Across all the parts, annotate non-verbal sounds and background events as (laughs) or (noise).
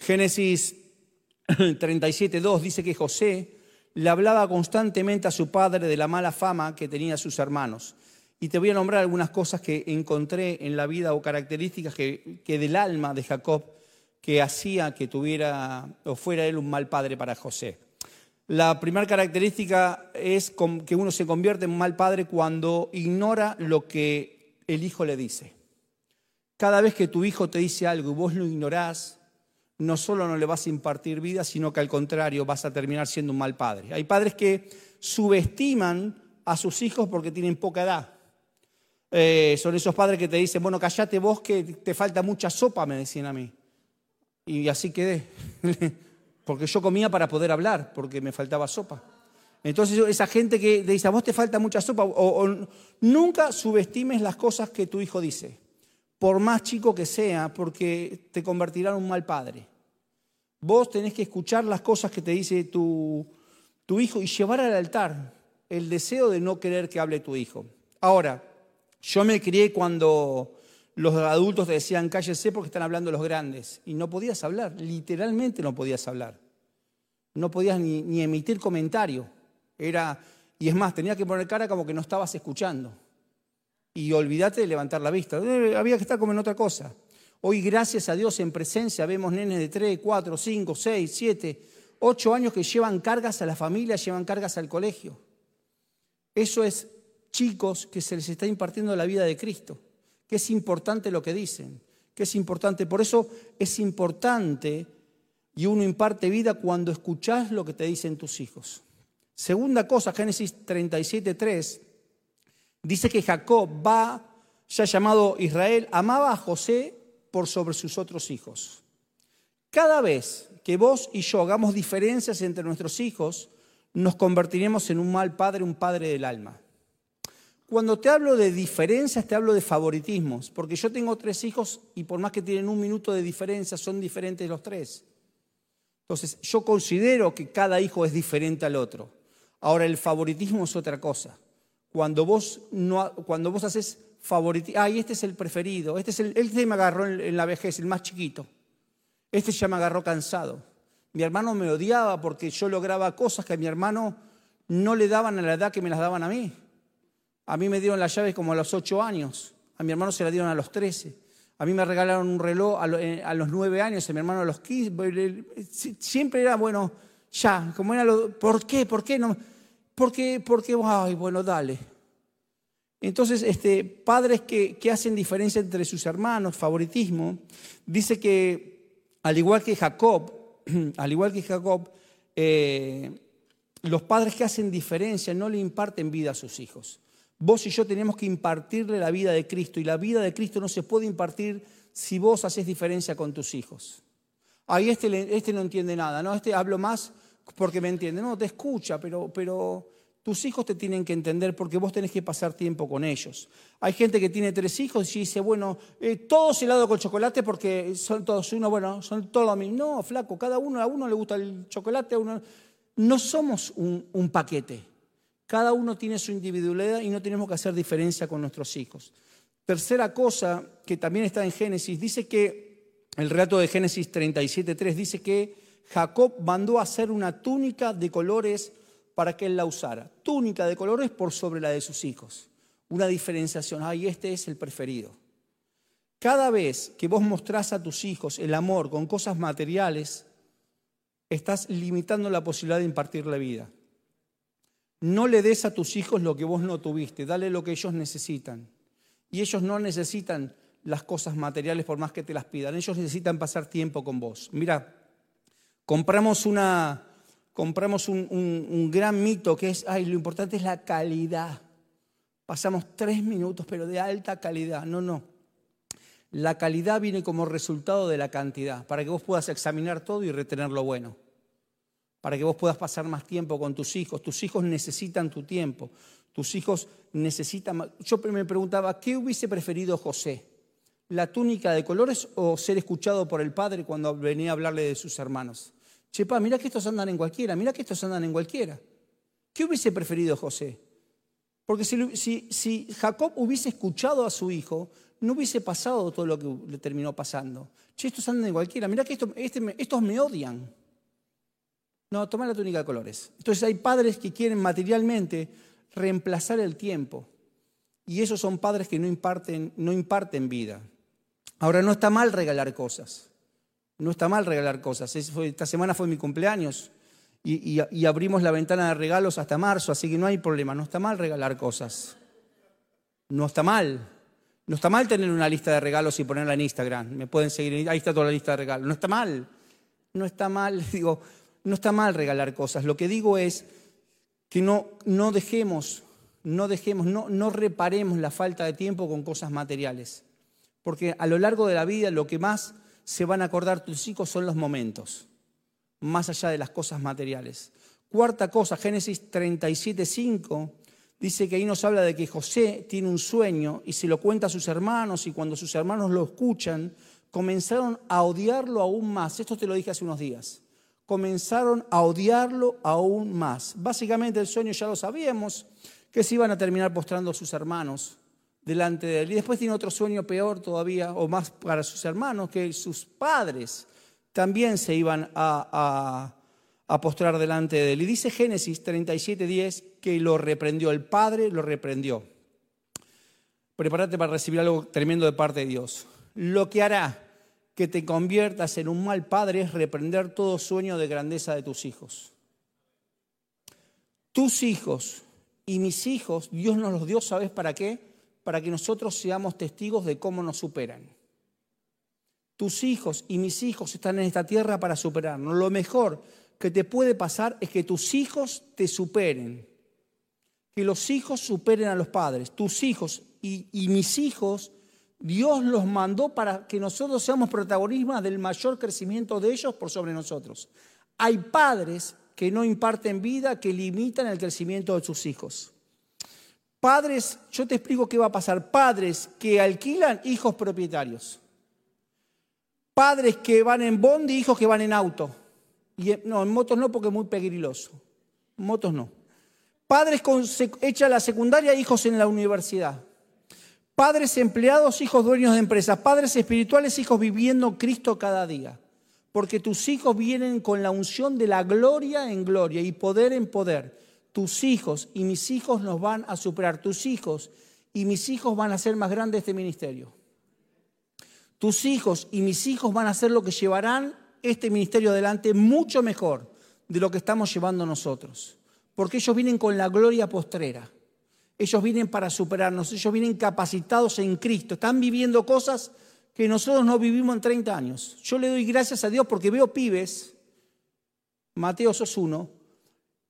Génesis 37.2 dice que José le hablaba constantemente a su padre de la mala fama que tenía sus hermanos. Y te voy a nombrar algunas cosas que encontré en la vida o características que, que del alma de Jacob que hacía que tuviera o fuera él un mal padre para José. La primera característica es que uno se convierte en mal padre cuando ignora lo que el hijo le dice. Cada vez que tu hijo te dice algo y vos lo ignorás, no solo no le vas a impartir vida, sino que al contrario vas a terminar siendo un mal padre. Hay padres que subestiman a sus hijos porque tienen poca edad. Eh, son esos padres que te dicen, bueno, callate vos que te falta mucha sopa, me decían a mí. Y así quedé, (laughs) porque yo comía para poder hablar, porque me faltaba sopa. Entonces esa gente que te dice, a vos te falta mucha sopa, o nunca subestimes las cosas que tu hijo dice por más chico que sea, porque te convertirá en un mal padre. Vos tenés que escuchar las cosas que te dice tu, tu hijo y llevar al altar el deseo de no querer que hable tu hijo. Ahora, yo me crié cuando los adultos te decían cállese porque están hablando los grandes y no podías hablar, literalmente no podías hablar. No podías ni, emitir comentario. Era, y es más, tenía que poner cara como que no estabas escuchando y olvídate de levantar la vista. Eh, había que estar como en otra cosa. Hoy, gracias a Dios, en presencia vemos nenes de 3, 4, 5, 6, 7, 8 años que llevan cargas a la familia, llevan cargas al colegio. Eso es chicos que se les está impartiendo la vida de Cristo, que es importante lo que dicen, que es importante. Por eso es importante y uno imparte vida cuando escuchás lo que te dicen tus hijos. Segunda cosa, Génesis 37, 3 Dice que Jacob va, ya llamado Israel, amaba a José por sobre sus otros hijos. Cada vez que vos y yo hagamos diferencias entre nuestros hijos, nos convertiremos en un mal padre, un padre del alma. Cuando te hablo de diferencias, te hablo de favoritismos, porque yo tengo tres hijos y por más que tienen un minuto de diferencia, son diferentes los tres. Entonces, yo considero que cada hijo es diferente al otro. Ahora, el favoritismo es otra cosa. Cuando vos, no, cuando vos haces favorito, ay, este es el preferido, este, es el, este me agarró en, la vejez, el más chiquito, este ya me agarró cansado. Mi hermano me odiaba porque yo lograba cosas que a mi hermano no le daban a la edad que me las daban a mí. A mí me dieron las llaves como a los ocho años, a mi hermano se las dieron a los trece. A mí me regalaron un reloj a, eh, los nueve años, a mi hermano a los quince. Siempre era, bueno, ya, como era lo, ¿por qué? ¿Por qué no? Porque, porque, ay, bueno, dale. Entonces, este, padres que, hacen diferencia entre sus hermanos, favoritismo, dice que al igual que Jacob, (clears throat) al igual que Jacob, eh, los padres que hacen diferencia no le imparten vida a sus hijos. Vos y yo tenemos que impartirle la vida de Cristo y la vida de Cristo no se puede impartir si vos haces diferencia con tus hijos. Ahí este, este no entiende nada, ¿no? Este hablo más porque me entiende. No, te escucha, pero, pero tus hijos te tienen que entender porque vos tenés que pasar tiempo con ellos. Hay gente que tiene tres hijos y dice, bueno, eh, todos helado con chocolate porque son todos uno, bueno, son todos lo mismo. No, flaco, cada uno, a uno le gusta el chocolate, a uno... No somos un, paquete. Cada uno tiene su individualidad y no tenemos que hacer diferencia con nuestros hijos. Tercera cosa que también está en Génesis, dice que, el relato de Génesis 37.3 dice que Jacob mandó hacer una túnica de colores para que él la usara. Túnica de colores por sobre la de sus hijos. Una diferenciación. Ay, este es el preferido. Cada vez que vos mostrás a tus hijos el amor con cosas materiales, estás limitando la posibilidad de impartirle vida. No le des a tus hijos lo que vos no tuviste, dale lo que ellos necesitan. Y ellos no necesitan las cosas materiales por más que te las pidan, ellos necesitan pasar tiempo con vos. Mira, Compramos, una, compramos un, gran mito que es, ay, lo importante es la calidad. Pasamos tres minutos, pero de alta calidad. No, no. La calidad viene como resultado de la cantidad, para que vos puedas examinar todo y retener lo bueno. Para que vos puedas pasar más tiempo con tus hijos. Tus hijos necesitan tu tiempo. Tus hijos necesitan... Yo me preguntaba, ¿qué hubiese preferido José? ¿La túnica de colores o ser escuchado por el padre cuando venía a hablarle de sus hermanos? Chepa, mira que estos andan en cualquiera, mira que estos andan en cualquiera. ¿Qué hubiese preferido José? Porque si, si, Jacob hubiese escuchado a su hijo, no hubiese pasado todo lo que le terminó pasando. Che, estos andan de cualquiera. Mirá que este estos me odian. No, toma la túnica de colores. Entonces hay padres que quieren materialmente reemplazar el tiempo. Y esos son padres que no imparten, no imparten vida. Ahora, no está mal regalar cosas. No está mal regalar cosas. Esta semana fue mi cumpleaños y, abrimos la ventana de regalos hasta marzo, así que no hay problema. No está mal regalar cosas. No está mal. No está mal tener una lista de regalos y ponerla en Instagram. Me pueden seguir, ahí está toda la lista de regalos. No está mal. No está mal, (laughs) digo, no está mal regalar cosas. Lo que digo es que no, no dejemos, no dejemos, no, no reparemos la falta de tiempo con cosas materiales. Porque a lo largo de la vida lo que más se van a acordar tus hijos son los momentos, más allá de las cosas materiales. Cuarta cosa, Génesis 37, 5, dice que ahí nos habla de que José tiene un sueño y se lo cuenta a sus hermanos y cuando sus hermanos lo escuchan, comenzaron a odiarlo aún más. Esto te lo dije hace unos días comenzaron a odiarlo aún más. Básicamente el sueño ya lo sabíamos, que se iban a terminar postrando sus hermanos delante de él. Y después tiene otro sueño peor todavía, o más para sus hermanos, que sus padres también se iban a, postrar delante de él. Y dice Génesis 37:10 que lo reprendió, el padre lo reprendió. Prepárate para recibir algo tremendo de parte de Dios. Lo que hará que te conviertas en un mal padre es reprender todo sueño de grandeza de tus hijos. Tus hijos y mis hijos, Dios nos los dio, ¿sabes para qué? Para que nosotros seamos testigos de cómo nos superan. Tus hijos y mis hijos están en esta tierra para superarnos. Lo mejor que te puede pasar es que tus hijos te superen. Que los hijos superen a los padres. Tus hijos y, y mis hijos Dios los mandó para que nosotros seamos protagonistas del mayor crecimiento de ellos por sobre nosotros. Hay padres que no imparten vida, que limitan el crecimiento de sus hijos. Padres, yo te explico qué va a pasar. Padres que alquilan hijos propietarios. Padres que van en bondi, hijos que van en auto. Y, no, en motos no porque es muy peligroso. motos no. Padres con hecha la secundaria, hijos en la universidad. Padres empleados, hijos dueños de empresas. Padres espirituales, hijos viviendo Cristo cada día. Porque tus hijos vienen con la unción de la gloria en gloria y poder en poder. Tus hijos y mis hijos nos van a superar. Tus hijos y mis hijos van a ser más grandes este ministerio. Tus hijos y mis hijos van a ser lo que llevarán este ministerio adelante mucho mejor de lo que estamos llevando nosotros. Porque ellos vienen con la gloria postrera. Ellos vienen para superarnos, ellos vienen capacitados en Cristo, están viviendo cosas que nosotros no vivimos en 30 años. Yo le doy gracias a Dios porque veo pibes, Mateo sos uno,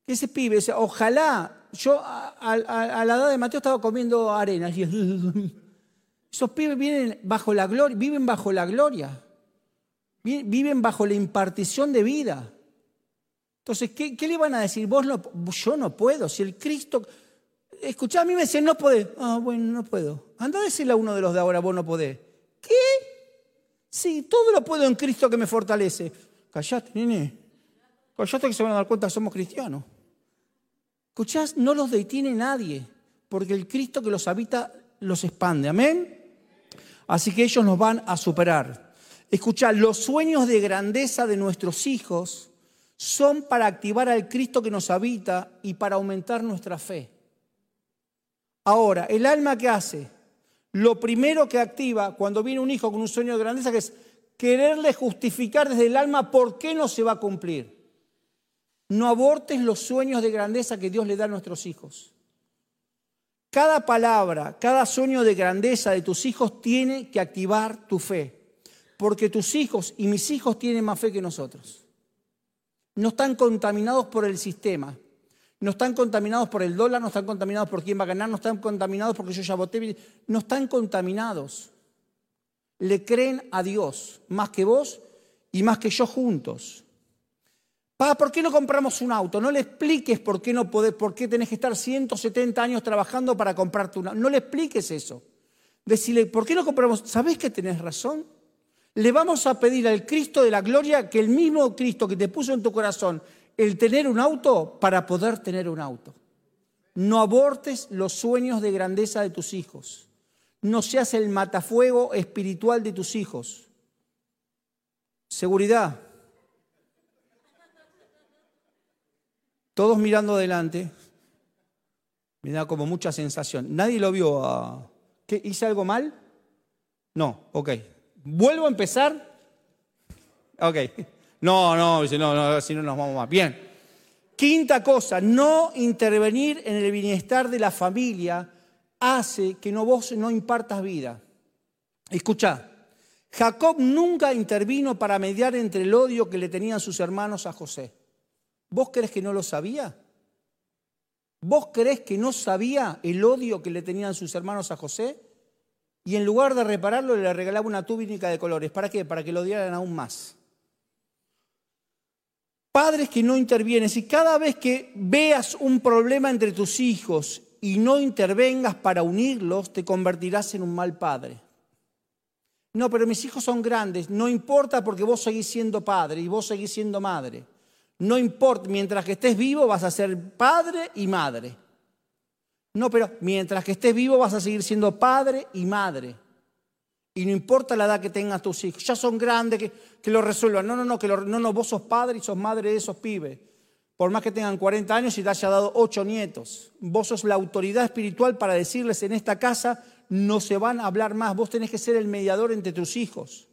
ese pibe, ojalá, yo a, la edad de Mateo estaba comiendo arena, (laughs) esos pibes vienen bajo la gloria, viven bajo la gloria, viven bajo la impartición de vida. Entonces, ¿qué, le van a decir? Vos no, yo no puedo, si el Cristo escuchá, a mí me decían, no podés. Ah, bueno, no puedo. Anda a decirle a uno de los de ahora, vos no podés. ¿Qué? Sí, todo lo puedo en Cristo que me fortalece. Callate, nene. Callate que se van a dar cuenta que somos cristianos. Escuchás, no los detiene nadie, porque el Cristo que los habita los expande. Amén. Así que ellos nos van a superar. Escuchá, los sueños de grandeza de nuestros hijos son para activar al Cristo que nos habita y para aumentar nuestra fe. Ahora, el alma que hace, lo primero que activa cuando viene un hijo con un sueño de grandeza, que es quererle justificar desde el alma por qué no se va a cumplir. No abortes los sueños de grandeza que Dios le da a nuestros hijos. Cada palabra, cada sueño de grandeza de tus hijos tiene que activar tu fe, porque tus hijos y mis hijos tienen más fe que nosotros. No están contaminados por el sistema, no están contaminados por el dólar, no están contaminados por quién va a ganar, no están contaminados porque yo ya voté, no están contaminados. Le creen a Dios más que vos y más que yo juntos. Pa, ¿por qué no compramos un auto? No le expliques por qué no podés, por qué tenés que estar 170 años trabajando para comprarte un auto. No le expliques eso. Decirle, ¿por qué no compramos? ¿Sabés que tenés razón? Le vamos a pedir al Cristo de la gloria que el mismo Cristo que te puso en tu corazón el tener un auto para poder tener un auto. No abortes los sueños de grandeza de tus hijos. no seas el matafuego espiritual de tus hijos. Seguridad. Todos mirando adelante. Me da como mucha sensación. Nadie lo vio. A... ¿Qué, ¿Hice algo mal? No, ok. ¿Vuelvo a empezar? Ok. No, no, si no, no, si no nos vamos más. Bien. Quinta cosa, no intervenir en el bienestar de la familia hace que no vos no impartas vida. Escucha, Jacob nunca intervino para mediar entre el odio que le tenían sus hermanos a José. ¿Vos crees que no lo sabía? ¿Vos crees que no sabía el odio que le tenían sus hermanos a José? Y en lugar de repararlo, le regalaba una túnica de colores. ¿Para qué? Para que lo odiaran aún más. Padres que no intervienen, si cada vez que veas un problema entre tus hijos y no intervengas para unirlos, te convertirás en un mal padre. No, pero mis hijos son grandes, no importa porque vos seguís siendo padre y vos seguís siendo madre. No importa, mientras que estés vivo vas a ser padre y madre. No, pero mientras que estés vivo vas a seguir siendo padre y madre. Y no importa la edad que tengas tus hijos, ya son grandes, que, que lo resuelvan. No, no, no, que no, no, vos sos padre y sos madre de esos pibes. Por más que tengan 40 años y te haya dado 8 nietos. Vos sos la autoridad espiritual para decirles en esta casa, no se van a hablar más. Vos tenés que ser el mediador entre tus hijos.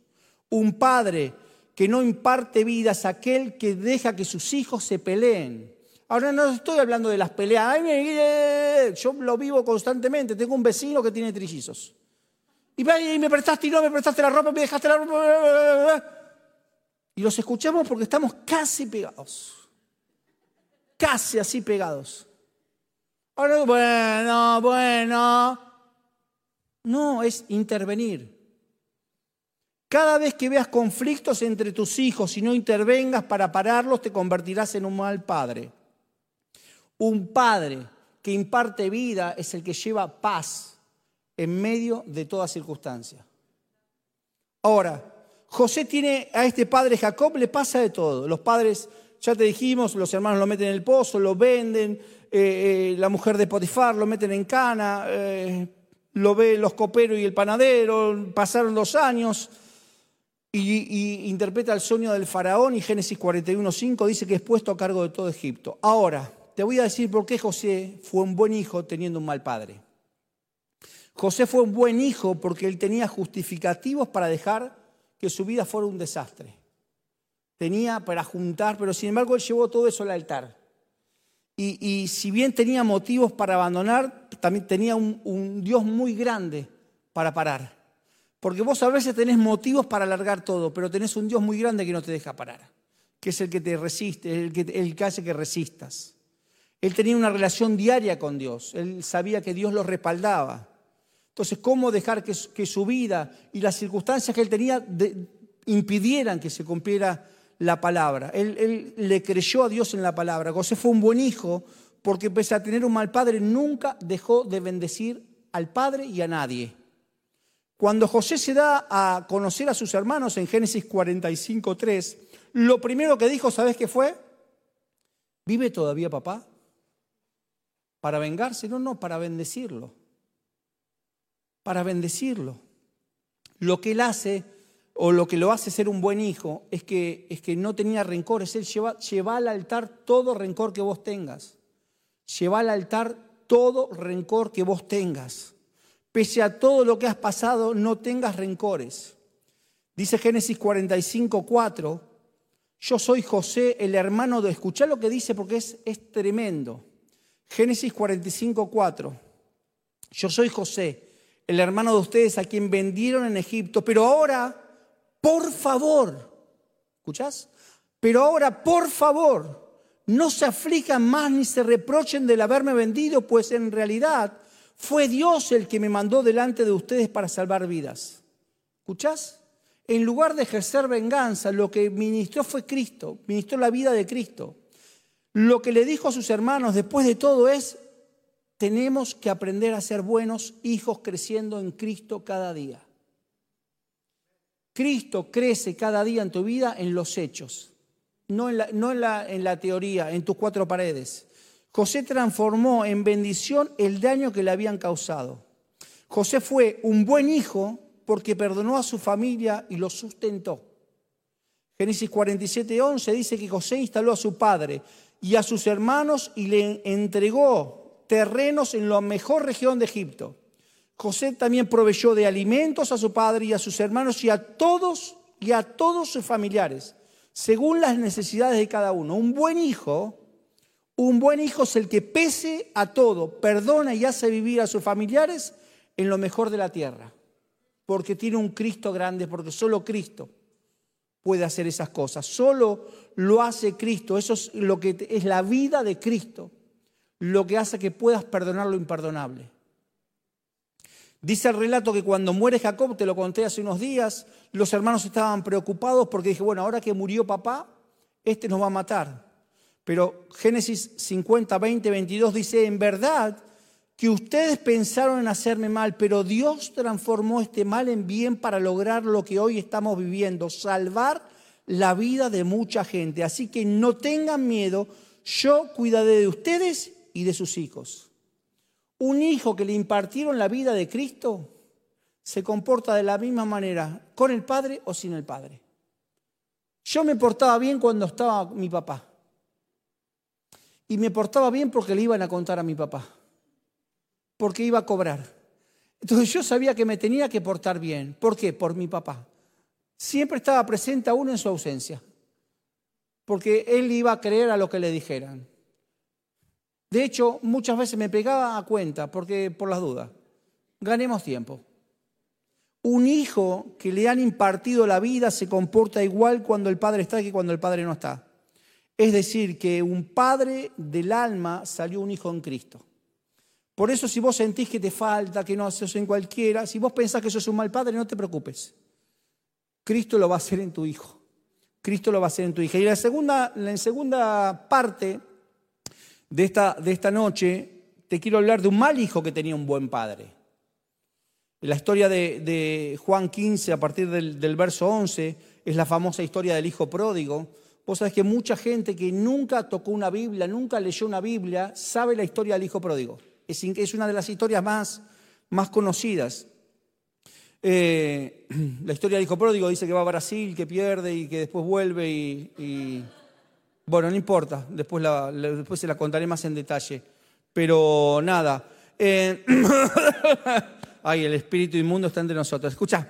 Un padre que no imparte vida es aquel que deja que sus hijos se peleen. Ahora no estoy hablando de las peleas. yo lo vivo constantemente. Tengo un vecino que tiene trillizos. Y me prestaste y no me prestaste la ropa, me dejaste la ropa. Y los escuchamos porque estamos casi pegados. Casi así pegados. Bueno, bueno. No, es intervenir. Cada vez que veas conflictos entre tus hijos y no intervengas para pararlos, te convertirás en un mal padre. Un padre que imparte vida es el que lleva paz en medio de toda circunstancia. Ahora, José tiene a este padre Jacob, le pasa de todo. Los padres, ya te dijimos, los hermanos lo meten en el pozo, lo venden, eh, eh, la mujer de Potifar lo meten en cana, eh, lo ve los coperos y el panadero, pasaron dos años y, interpreta el sueño del faraón y Génesis 41.5 dice que es puesto a cargo de todo Egipto. Ahora, te voy a decir por qué José fue un buen hijo teniendo un mal padre. José fue un buen hijo porque él tenía justificativos para dejar que su vida fuera un desastre. Tenía para juntar, pero sin embargo él llevó todo eso al altar. Y, si bien tenía motivos para abandonar, también tenía un Dios muy grande para parar. Porque vos a veces tenés motivos para alargar todo, pero tenés un Dios muy grande que no te deja parar, que es el que te resiste, el que, el que hace que resistas. Él tenía una relación diaria con Dios, él sabía que Dios lo respaldaba. Entonces, ¿cómo dejar que, su vida y las circunstancias que él tenía impidieran que se cumpliera la palabra? Él, él, le creyó a Dios en la palabra. José fue un buen hijo porque pese a tener un mal padre, nunca dejó de bendecir al padre y a nadie. Cuando José se da a conocer a sus hermanos en Génesis 45.3, lo primero que dijo, ¿sabes qué fue? ¿Vive todavía papá? ¿Para vengarse? No, no, para bendecirlo. Para bendecirlo. Lo que él hace, o lo que lo hace ser un buen hijo, es que, es que no tenía rencores. Él lleva, lleva al altar todo rencor que vos tengas. Lleva al altar todo rencor que vos tengas. Pese a todo lo que has pasado, no tengas rencores. Dice Génesis 45, 4, yo soy José, el hermano de... Escuchá lo que dice porque es, es tremendo. Génesis 45, 4. Yo soy José, el hermano de ustedes a quien vendieron en Egipto, pero ahora, por favor, ¿escuchás? Pero ahora, por favor, no se aflijan más ni se reprochen del haberme vendido, pues en realidad fue Dios el que me mandó delante de ustedes para salvar vidas. ¿Escuchás? En lugar de ejercer venganza, lo que ministró fue Cristo, ministró la vida de Cristo. Lo que le dijo a sus hermanos después de todo es, tenemos que aprender a ser buenos hijos creciendo en Cristo cada día. Cristo crece cada día en tu vida en los hechos, no en la, no en la, en la teoría, en tus cuatro paredes. José transformó en bendición el daño que le habían causado. José fue un buen hijo porque perdonó a su familia y lo sustentó. Génesis 47, 11 dice que José instaló a su padre y a sus hermanos y le entregó terrenos en la mejor región de Egipto. José también proveyó de alimentos a su padre y a sus hermanos y a todos y a todos sus familiares, según las necesidades de cada uno. Un buen hijo, un buen hijo es el que pese a todo, perdona y hace vivir a sus familiares en lo mejor de la tierra, porque tiene un Cristo grande, porque solo Cristo puede hacer esas cosas, solo lo hace Cristo, eso es lo que es la vida de Cristo, lo que hace que puedas perdonar lo imperdonable. Dice el relato que cuando muere Jacob, te lo conté hace unos días, los hermanos estaban preocupados porque dije, bueno, ahora que murió papá, este nos va a matar. Pero Génesis 50, 20, 22 dice, en verdad que ustedes pensaron en hacerme mal, pero Dios transformó este mal en bien para lograr lo que hoy estamos viviendo, salvar la vida de mucha gente. Así que no tengan miedo, yo cuidaré de ustedes y de sus hijos. Un hijo que le impartieron la vida de Cristo se comporta de la misma manera con el padre o sin el padre. Yo me portaba bien cuando estaba mi papá. Y me portaba bien porque le iban a contar a mi papá. Porque iba a cobrar. Entonces yo sabía que me tenía que portar bien. ¿Por qué? Por mi papá. Siempre estaba presente aún en su ausencia. Porque él iba a creer a lo que le dijeran. De hecho, muchas veces me pegaba a cuenta, porque por las dudas, ganemos tiempo. Un hijo que le han impartido la vida se comporta igual cuando el padre está que cuando el padre no está. Es decir, que un padre del alma salió un hijo en Cristo. Por eso si vos sentís que te falta, que no haces en cualquiera, si vos pensás que sos un mal padre, no te preocupes. Cristo lo va a hacer en tu hijo. Cristo lo va a hacer en tu hija. Y la segunda, la segunda parte de esta, de esta noche, te quiero hablar de un mal hijo que tenía un buen padre. La historia de, Juan 15, a partir del, del, verso 11, es la famosa historia del hijo pródigo. Vos sabés que mucha gente que nunca tocó una Biblia, nunca leyó una Biblia, sabe la historia del hijo pródigo. Es, una de las historias más, más conocidas. Eh, (clears throat) la historia del hijo pródigo dice que va a Brasil, que pierde y que después vuelve y bueno, no importa, después, después se la contaré más en detalle. Pero nada. Eh, (clears throat) ay, el espíritu inmundo está entre nosotros. Escucha,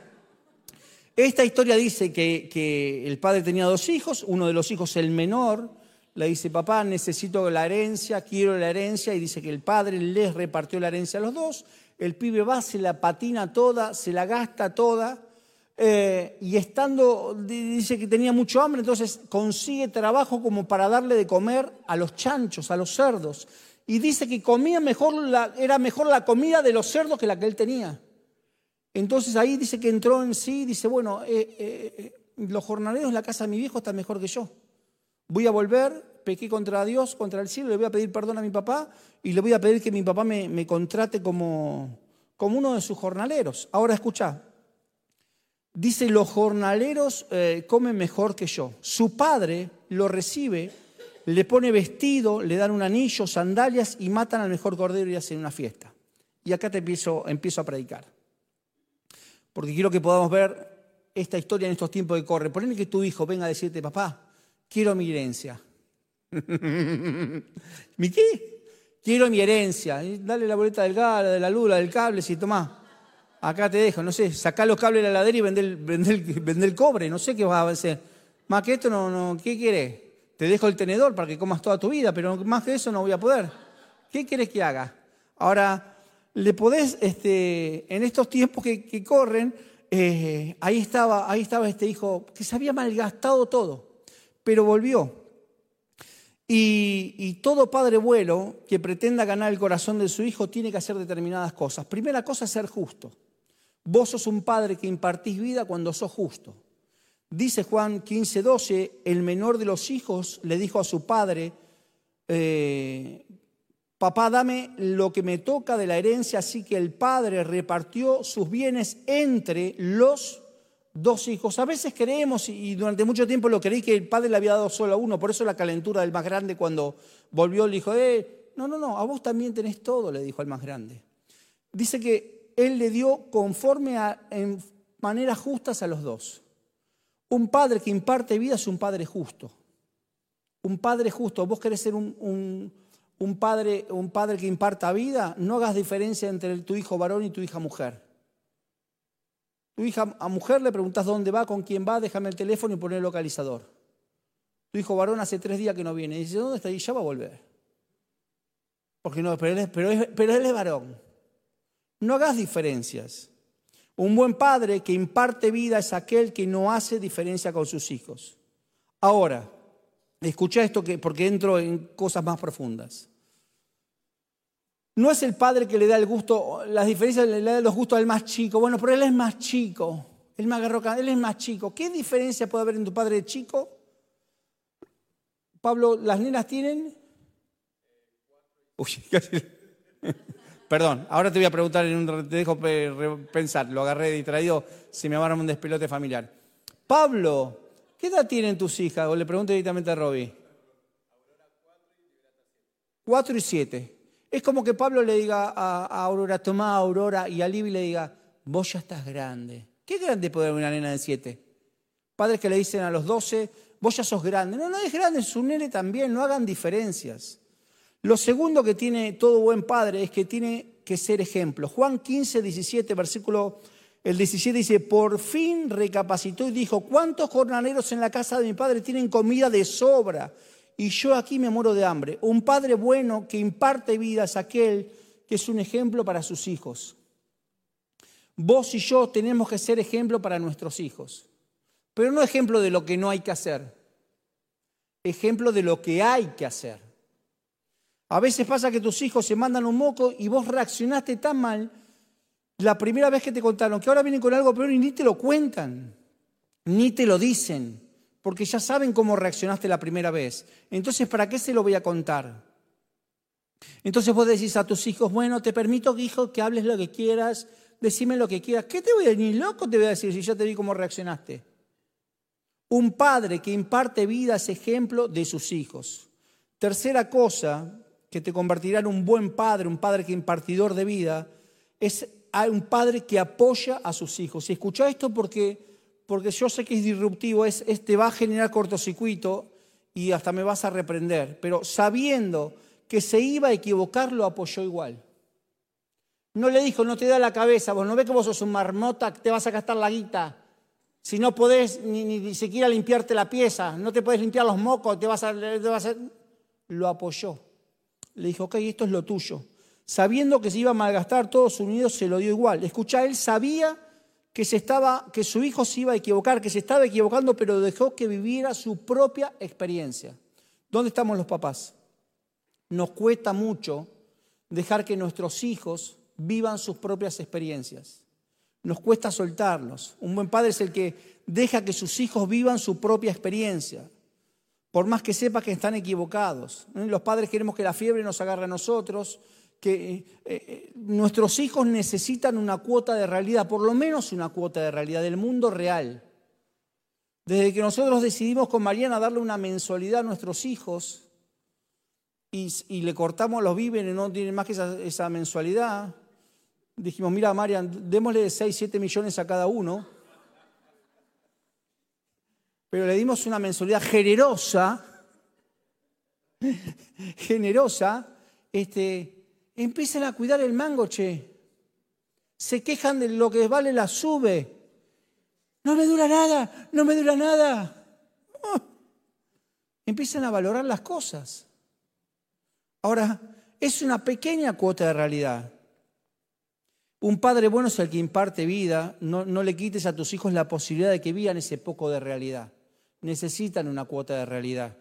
esta historia dice que, el padre tenía dos hijos, uno de los hijos, el menor, le dice, papá, necesito la herencia, quiero la herencia, y dice que el padre les repartió la herencia a los dos, el pibe va, se la patina toda, se la gasta toda, eh, y estando, dice que tenía mucho hambre, entonces consigue trabajo como para darle de comer a los chanchos, a los cerdos. Y dice que comía mejor era mejor la comida de los cerdos que la que él tenía. Entonces ahí dice que entró en sí, dice, bueno, eh, eh, los jornaleros en la casa de mi viejo están mejor que yo. Voy a volver, pequé contra Dios, contra el cielo, le voy a pedir perdón a mi papá y le voy a pedir que mi papá me, contrate como, como uno de sus jornaleros. Ahora escucha, Dice, los jornaleros eh, comen mejor que yo. Su padre lo recibe, le pone vestido, le dan un anillo, sandalias y matan al mejor cordero y hacen una fiesta. Y acá te empiezo a predicar. Porque quiero que podamos ver esta historia en estos tiempos que corren. Poneme que tu hijo venga a decirte, papá, quiero mi herencia. (laughs) ¿Mi qué? Quiero mi herencia. Dale la boleta del gas, de la luz, del cable, si tomás acá te dejo, no sé, sacá los cables de la ladera y vender el, (laughs) el, cobre, no sé qué vas a hacer. Más que esto, no, no, ¿qué querés? Te dejo el tenedor para que comas toda tu vida, pero más que eso no voy a poder. ¿Qué querés que haga? Ahora, le podés, este, en estos tiempos que, corren, eh, ahí, estaba, ahí estaba este hijo que se había malgastado todo, pero volvió. Y, todo padre bueno que pretenda ganar el corazón de su hijo tiene que hacer determinadas cosas. Primera cosa, ser justo. Vos sos un padre que impartís vida cuando sos justo. Dice Juan 15, 12, el menor de los hijos le dijo a su padre, eh, papá, dame lo que me toca de la herencia, así que el padre repartió sus bienes entre los dos hijos. A veces creemos, y durante mucho tiempo lo creí, que el padre le había dado solo a uno, por eso la calentura del más grande cuando volvió le dijo, eh, no, no, no, a vos también tenés todo, le dijo al más grande. Dice que Él le dio conforme a, en maneras justas a los dos. Un padre que imparte vida es un padre justo. Un padre justo. Vos querés ser un, un, padre, un padre que imparta vida, no hagas diferencia entre tu hijo varón y tu hija mujer. Tu hija a mujer le preguntas dónde va, con quién va, déjame el teléfono y poner el localizador. Tu hijo varón hace tres días que no viene. Y dice, ¿dónde está? Y ya va a volver. Porque no, pero pero, pero él es varón. No hagas diferencias. Un buen padre que imparte vida es aquel que no hace diferencia con sus hijos. Ahora, escucha esto que, porque entro en cosas más profundas. No es el padre que le da el gusto, las diferencias le da los gustos al más chico. Bueno, pero él es más chico. Él me agarró, él es más chico. ¿Qué diferencia puede haber en tu padre chico? Pablo, ¿las nenas tienen? Uy, (laughs) casi. Perdón, ahora te voy a preguntar, te dejo pensar, lo agarré distraído, se me va un despelote familiar. Pablo, ¿qué edad tienen tus hijas? O le pregunto directamente a Robbie. Cuatro y siete. Es como que Pablo le diga a, Aurora, toma Aurora, y a Libby le diga, vos ya estás grande. ¿Qué grande puede haber una nena de siete? Padres que le dicen a los doce, vos ya sos grande. No, no es grande, es un nene también, no hagan diferencias. Lo segundo que tiene todo buen padre es que tiene que ser ejemplo. Juan 15, 17, versículo el 17 dice, por fin recapacitó y dijo, ¿cuántos jornaleros en la casa de mi padre tienen comida de sobra? Y yo aquí me muero de hambre. Un padre bueno que imparte vida es aquel que es un ejemplo para sus hijos. Vos y yo tenemos que ser ejemplo para nuestros hijos. Pero no ejemplo de lo que no hay que hacer. Ejemplo de lo que hay que hacer. A veces pasa que tus hijos se mandan un moco y vos reaccionaste tan mal la primera vez que te contaron que ahora vienen con algo peor y ni te lo cuentan, ni te lo dicen, porque ya saben cómo reaccionaste la primera vez. Entonces, ¿para qué se lo voy a contar? Entonces vos decís a tus hijos, bueno, te permito, hijo, que hables lo que quieras, decime lo que quieras. ¿Qué te voy a decir? Ni loco te voy a decir si ya te vi cómo reaccionaste. Un padre que imparte vida es ejemplo de sus hijos. Tercera cosa que te convertirá en un buen padre, un padre que impartidor de vida, es un padre que apoya a sus hijos. Y escucha esto porque, porque yo sé que es disruptivo, es, te va a generar cortocircuito y hasta me vas a reprender, pero sabiendo que se iba a equivocar, lo apoyó igual. No le dijo, no te da la cabeza, vos no ves que vos sos un marmota, te vas a gastar la guita. Si no podés ni, siquiera limpiarte la pieza, no te podés limpiar los mocos, te vas a, te vas a... Lo apoyó le dijo, ok, esto es lo tuyo. Sabiendo que se iba a malgastar todos unidos, se lo dio igual. Escucha, él sabía que, se estaba, que su hijo se iba a equivocar, que se estaba equivocando, pero dejó que viviera su propia experiencia. ¿Dónde estamos los papás? Nos cuesta mucho dejar que nuestros hijos vivan sus propias experiencias. Nos cuesta soltarlos. Un buen padre es el que deja que sus hijos vivan su propia experiencia por más que sepa que están equivocados. Los padres queremos que la fiebre nos agarre a nosotros, que eh, eh, nuestros hijos necesitan una cuota de realidad, por lo menos una cuota de realidad del mundo real. Desde que nosotros decidimos con Mariana darle una mensualidad a nuestros hijos y, le cortamos los víveres, no tienen más que esa, esa mensualidad, dijimos, mira Marian, démosle 6, 7 millones a cada uno pero le dimos una mensualidad generosa, (laughs) generosa, este, empiezan a cuidar el mango, che. Se quejan de lo que vale la sube. No me dura nada, no me dura nada. Oh. Empiezan a valorar las cosas. Ahora, es una pequeña cuota de realidad. Un padre bueno es el que imparte vida. No, no le quites a tus hijos la posibilidad de que vivan ese poco de realidad necesitan una cuota de realidad.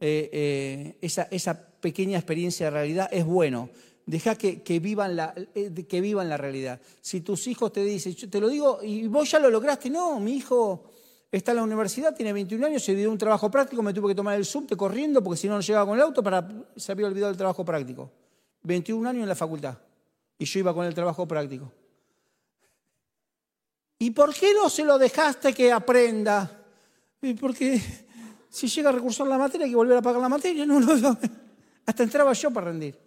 Eh, eh, esa, pequeña experiencia de realidad es bueno. Deja que, vivan la, eh, que vivan la realidad. Si tus hijos te dicen, yo te lo digo, y vos ya lo lograste, no, mi hijo está en la universidad, tiene 21 años, se dio un trabajo práctico, me tuve que tomar el subte corriendo porque si no no llegaba con el auto, para, se había olvidado el trabajo práctico. 21 años en la facultad y yo iba con el trabajo práctico. ¿Y por qué no se lo dejaste que aprenda? Porque si llega a recursar la materia hay que volver a pagar la materia. No, no, Hasta entraba yo para rendir.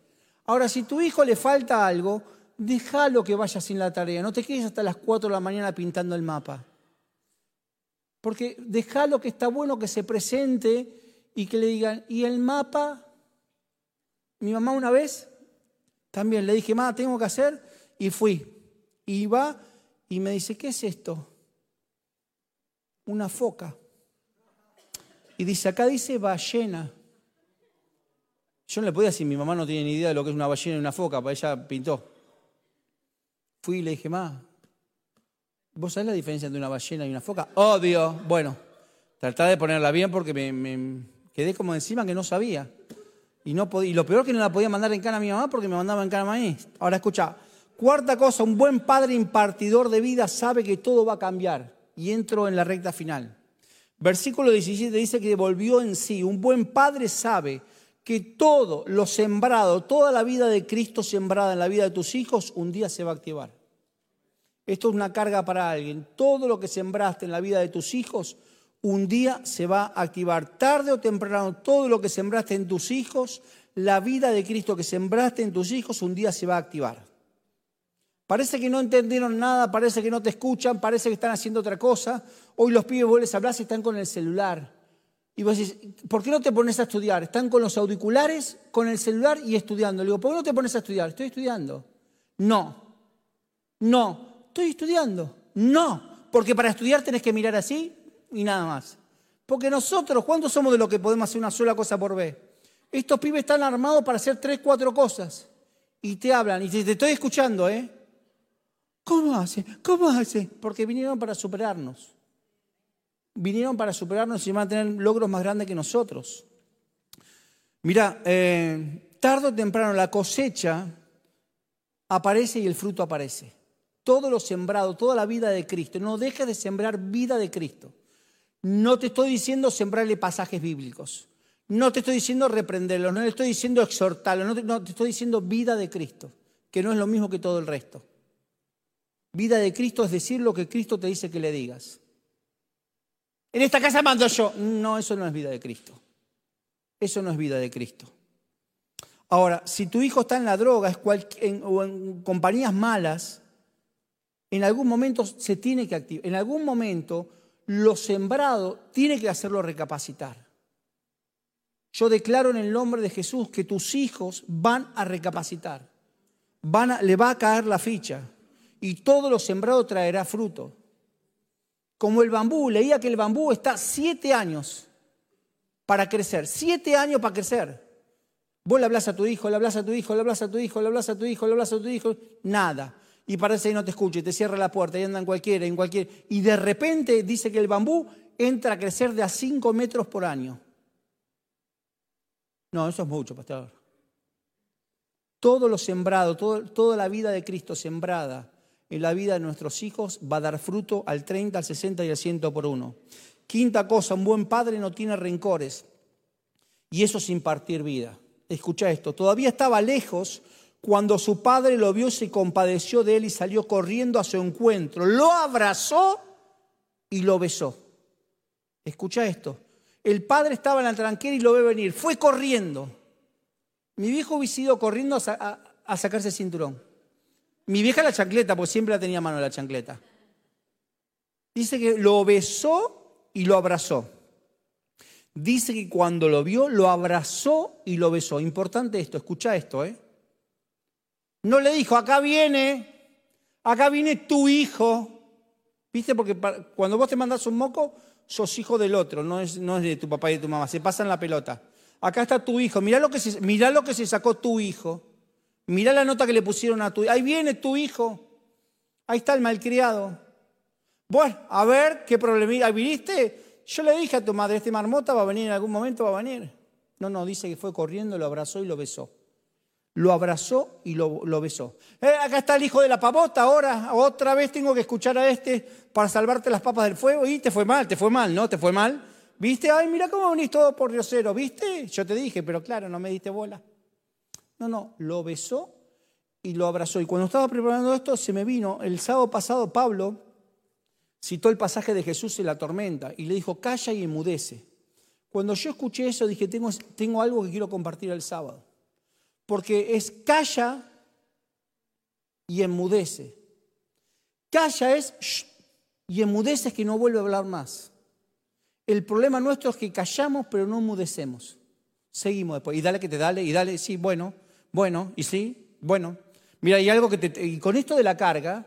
Ahora, si tu hijo le falta algo, déjalo que vaya sin la tarea, no te quedes hasta las 4 de la mañana pintando el mapa. Porque déjalo que está bueno que se presente y que le digan, ¿y el mapa? Mi mamá una vez también le dije, mamá, tengo que hacer, y fui. Y va y me dice, ¿qué es esto? Una foca. Y dice, acá dice ballena. Yo no le podía decir, mi mamá no tiene ni idea de lo que es una ballena y una foca, para ella pintó. Fui y le dije, ma, ¿vos sabés la diferencia entre una ballena y una foca? Obvio. Bueno, tratá de ponerla bien porque me, quedé como encima que no sabía. Y, no podía, y lo peor que no la podía mandar en cana a mi mamá porque me mandaba en cana a mí. Ahora escucha, cuarta cosa, un buen padre impartidor de vida sabe que todo va a cambiar. Y entro en la recta final. Versículo 17 dice que volvió en sí. Un buen padre sabe que todo lo sembrado, toda la vida de Cristo sembrada en la vida de tus hijos, un día se va a activar. Esto es una carga para alguien. Todo lo que sembraste en la vida de tus hijos, un día se va a activar. Tarde o temprano, todo lo que sembraste en tus hijos, la vida de Cristo que sembraste en tus hijos, un día se va a activar. Parece que no entendieron nada, parece que no te escuchan, parece que están haciendo otra cosa. Hoy los pibes vuelves a hablar y están con el celular. Y vos decís, ¿por qué no te pones a estudiar? Están con los auriculares, con el celular y estudiando. Le digo, ¿por qué no te pones a estudiar? Estoy estudiando. No, no, estoy estudiando. No, porque para estudiar tenés que mirar así y nada más. Porque nosotros, ¿cuántos somos de los que podemos hacer una sola cosa por vez? Estos pibes están armados para hacer tres, cuatro cosas. Y te hablan, y te, te estoy escuchando, ¿eh? ¿Cómo hace? ¿Cómo hace? Porque vinieron para superarnos vinieron para superarnos y van a tener logros más grandes que nosotros. Mira, eh, tarde o temprano la cosecha aparece y el fruto aparece. Todo lo sembrado, toda la vida de Cristo. No dejes de sembrar vida de Cristo. No te estoy diciendo sembrarle pasajes bíblicos. No te estoy diciendo reprenderlos. No te estoy diciendo exhortarlos. No no te estoy diciendo vida de Cristo, que no es lo mismo que todo el resto. Vida de Cristo es decir lo que Cristo te dice que le digas. En esta casa mando yo. No, eso no es vida de Cristo. Eso no es vida de Cristo. Ahora, si tu hijo está en la droga o en compañías malas, en algún momento se tiene que activar. En algún momento lo sembrado tiene que hacerlo recapacitar. Yo declaro en el nombre de Jesús que tus hijos van a recapacitar. Le va a caer la ficha y todo lo sembrado traerá fruto como el bambú. Leía que el bambú está siete años para crecer, siete años para crecer. Vos le hablas a tu hijo, le hablas a tu hijo, le hablas a tu hijo, le hablas a tu hijo, le hablas a tu hijo, nada. Y parece que no te escucha y te cierra la puerta y anda en cualquiera, en cualquier. Y de repente dice que el bambú entra a crecer de a cinco metros por año. No, eso es mucho, pastor. Todo lo sembrado, toda la vida de Cristo sembrada en la vida de nuestros hijos va a dar fruto al 30, al 60 y al 100 por uno. Quinta cosa, un buen padre no tiene rencores. Y eso es impartir vida. Escucha esto, todavía estaba lejos cuando su padre lo vio, se compadeció de él y salió corriendo a su encuentro. Lo abrazó y lo besó. Escucha esto. El padre estaba en la tranquera y lo ve venir. Fue corriendo. Mi viejo hubiese ido corriendo a, a sacarse el cinturón. Mi vieja la chancleta, pues siempre la tenía mano la chancleta. Dice que lo besó y lo abrazó. Dice que cuando lo vio, lo abrazó y lo besó. Importante esto, escucha esto, ¿eh? No le dijo, acá viene, acá viene tu hijo. ¿Viste? Porque cuando vos te mandas un moco, sos hijo del otro, no es, no es de tu papá y de tu mamá. Se pasan la pelota. Acá está tu hijo. Mirá lo que mirá lo que se sacó tu hijo. Mirá la nota que le pusieron a tu hijo. Ahí viene tu hijo. Ahí está el malcriado. Bueno, a ver, ¿qué problema? ¿Viniste? Yo le dije a tu madre, este marmota va a venir en algún momento, va a venir. No, no, dice que fue corriendo, lo abrazó y lo besó. Lo abrazó y lo, besó. Eh, acá está el hijo de la pavota, ahora otra vez tengo que escuchar a este para salvarte las papas del fuego. Y te fue mal, te fue mal, ¿no? Te fue mal. ¿Viste? Ay, mira cómo venís todo por diosero, ¿viste? Yo te dije, pero claro, no me diste bola. No, no, lo besó y lo abrazó. Y cuando estaba preparando esto, se me vino, el sábado pasado Pablo citó el pasaje de Jesús en la tormenta y le dijo, calla y enmudece. Cuando yo escuché eso, dije, tengo, tengo algo que quiero compartir el sábado. Porque es calla y enmudece. Calla es y enmudece es que no vuelve a hablar más. El problema nuestro es que callamos pero no enmudecemos. Seguimos después. Y dale que te dale, y dale, sí, bueno, bueno, y sí, bueno. Mira, hay algo que te. Y con esto de la carga,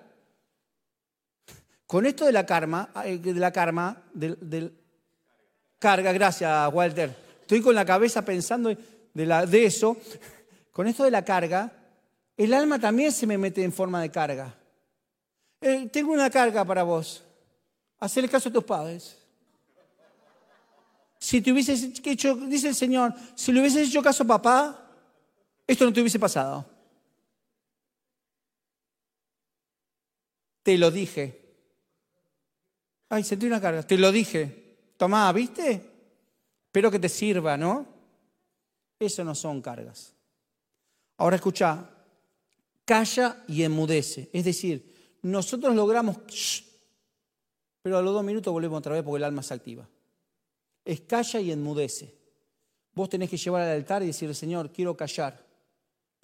con esto de la karma, eh, de la karma, carga, gracias Walter. Estoy con la cabeza pensando de, la, de eso. Con esto de la carga, el alma también se me mete en forma de carga. Eh, tengo una carga para vos. Hacerle caso a tus padres. Si te hubieses hecho, dice el Señor, si le hubieses hecho caso a papá, esto no te hubiese pasado. Te lo dije. Ay, sentí una carga. Te lo dije. Tomá, ¿viste? Espero que te sirva, ¿no? Eso no son cargas. Ahora escucha, calla y enmudece. Es decir, nosotros logramos, pero a los dos minutos volvemos otra vez porque el alma se activa. Es calla y enmudece. Vos tenés que llevar al altar y decirle, Señor, quiero callar,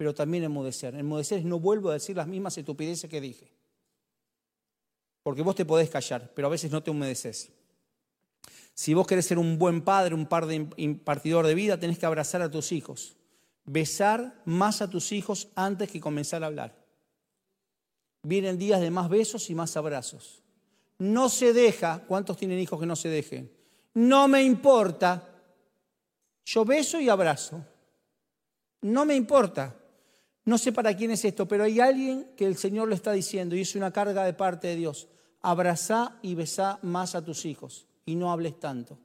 pero también enmudecer. Enmudecer es no vuelvo a decir las mismas estupideces que dije. Porque vos te podés callar, pero a veces no te humedeces. Si vos querés ser un buen padre, un par de impartidor de vida, tenés que abrazar a tus hijos besar más a tus hijos antes que comenzar a hablar. Vienen días de más besos y más abrazos. No se deja, ¿cuántos tienen hijos que no se dejen? No me importa. Yo beso y abrazo. No me importa. No sé para quién es esto, pero hay alguien que el Señor le está diciendo y es una carga de parte de Dios. Abraza y besa más a tus hijos y no hables tanto.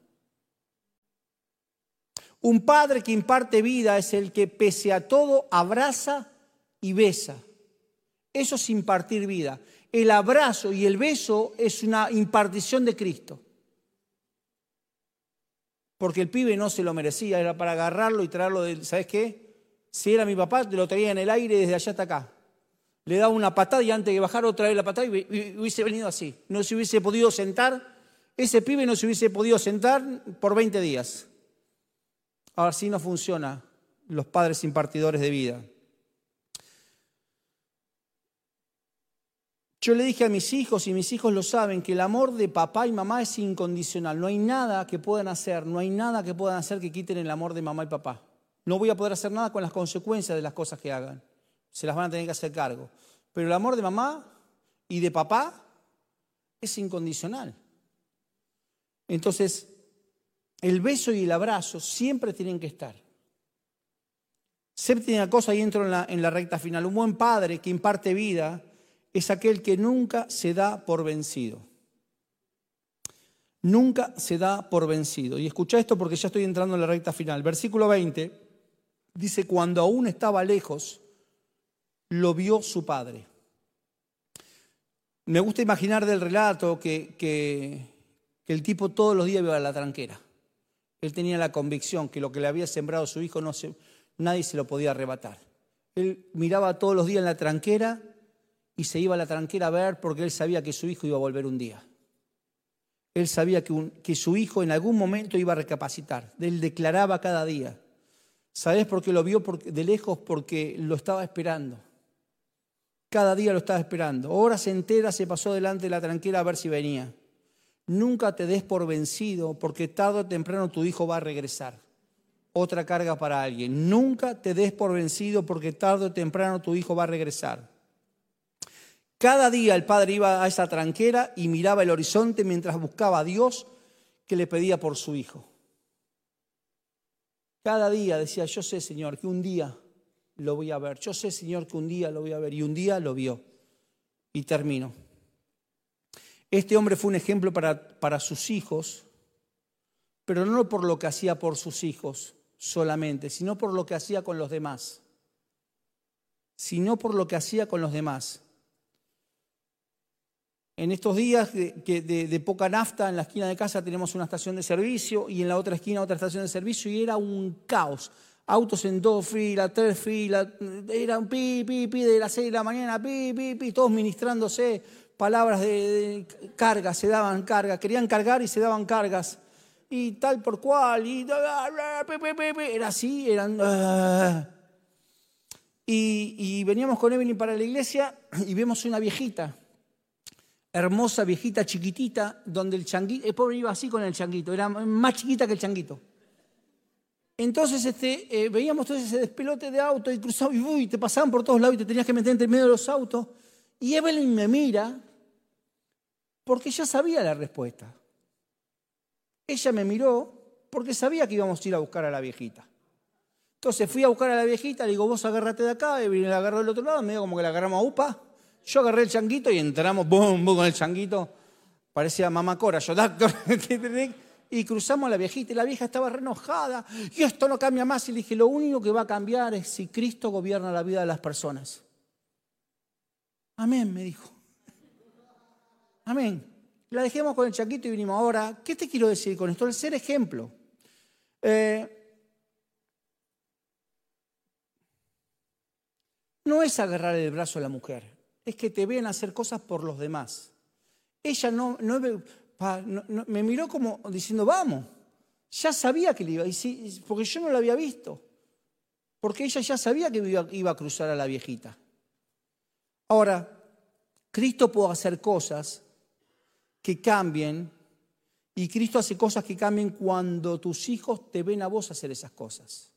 Un padre que imparte vida es el que pese a todo abraza y besa. Eso es impartir vida. El abrazo y el beso es una impartición de Cristo. Porque el pibe no se lo merecía, era para agarrarlo y traerlo de, ¿sabes qué? Si era mi papá, lo traía en el aire desde allá hasta acá. Le daba una patada y antes de bajar otra vez la patada y hubiese venido así. No se hubiese podido sentar, ese pibe no se hubiese podido sentar por 20 días. Ahora sí no funciona los padres impartidores de vida. Yo le dije a mis hijos, y mis hijos lo saben, que el amor de papá y mamá es incondicional. No hay nada que puedan hacer, no hay nada que puedan hacer que quiten el amor de mamá y papá. No voy a poder hacer nada con las consecuencias de las cosas que hagan. Se las van a tener que hacer cargo. Pero el amor de mamá y de papá es incondicional. Entonces, el beso y el abrazo siempre tienen que estar. Séptima cosa, y entro en la, en la recta final. Un buen padre que imparte vida es aquel que nunca se da por vencido. Nunca se da por vencido. Y escucha esto porque ya estoy entrando en la recta final. Versículo 20 dice, cuando aún estaba lejos, lo vio su padre. Me gusta imaginar del relato que, que, el tipo todos los días iba a la tranquera. Él tenía la convicción que lo que le había sembrado su hijo no nadie se lo podía arrebatar. Él miraba todos los días en la tranquera y se iba a la tranquera a ver porque él sabía que su hijo iba a volver un día. Él sabía que, que su hijo en algún momento iba a recapacitar. Él declaraba cada día. ¿Sabes por qué lo vio de lejos? Porque lo estaba esperando. Cada día lo estaba esperando. Horas enteras se pasó delante de la tranquera a ver si venía. Nunca te des por vencido porque tarde o temprano tu hijo va a regresar. Otra carga para alguien. Nunca te des por vencido porque tarde o temprano tu hijo va a regresar. Cada día el padre iba a esa tranquera y miraba el horizonte mientras buscaba a Dios que le pedía por su hijo. Cada día decía, yo sé Señor que un día lo voy a ver, yo sé Señor que un día lo voy a ver y un día lo vio. Y termino. Este hombre fue un ejemplo para, para sus hijos, pero no por lo que hacía por sus hijos solamente, sino por lo que hacía con los demás. Sino por lo que hacía con los demás. En estos días de, de, poca nafta, en la esquina de casa tenemos una estación de servicio y en la otra esquina otra estación de servicio y era un caos. Autos en dos filas, tres filas, era un pi, pi, pi de las seis de la mañana, pi, pi, pi, todos ministrándose palabras de, carga, se daban cargas, querían cargar y se daban cargas. Y tal por cual, y era así, eran... Ah. Y, veníamos con Evelyn para la iglesia y vemos una viejita, hermosa viejita chiquitita, donde el changuito, el pobre iba así con el changuito, era más chiquita que el changuito. Entonces este, eh, veíamos todo ese despelote de auto y cruzaba y te pasaban por todos lados y te tenías que meter entre medio de los autos. Y Evelyn me mira porque ya sabía la respuesta. Ella me miró porque sabía que íbamos a ir a buscar a la viejita. Entonces fui a buscar a la viejita, le digo, vos agárrate de acá, y la agarró del otro lado, medio como que la agarramos a UPA. Yo agarré el changuito y entramos, boom, boom, con el changuito. Parecía mamá Cora, yo doctor. (laughs) y cruzamos a la viejita y la vieja estaba renojada. Y esto no cambia más. Y le dije, lo único que va a cambiar es si Cristo gobierna la vida de las personas. Amén, me dijo. Amén. La dejemos con el changuito y vinimos. Ahora, ¿qué te quiero decir con esto? El ser ejemplo. Eh, no es agarrar el brazo a la mujer, es que te ven hacer cosas por los demás. Ella no, me miró como diciendo, vamos, ya sabía que le iba, porque yo no la había visto, porque ella ya sabía que iba, iba a cruzar a la viejita. Ahora, Cristo puede hacer cosas que cambien, y Cristo hace cosas que cambien cuando tus hijos te ven a vos hacer esas cosas.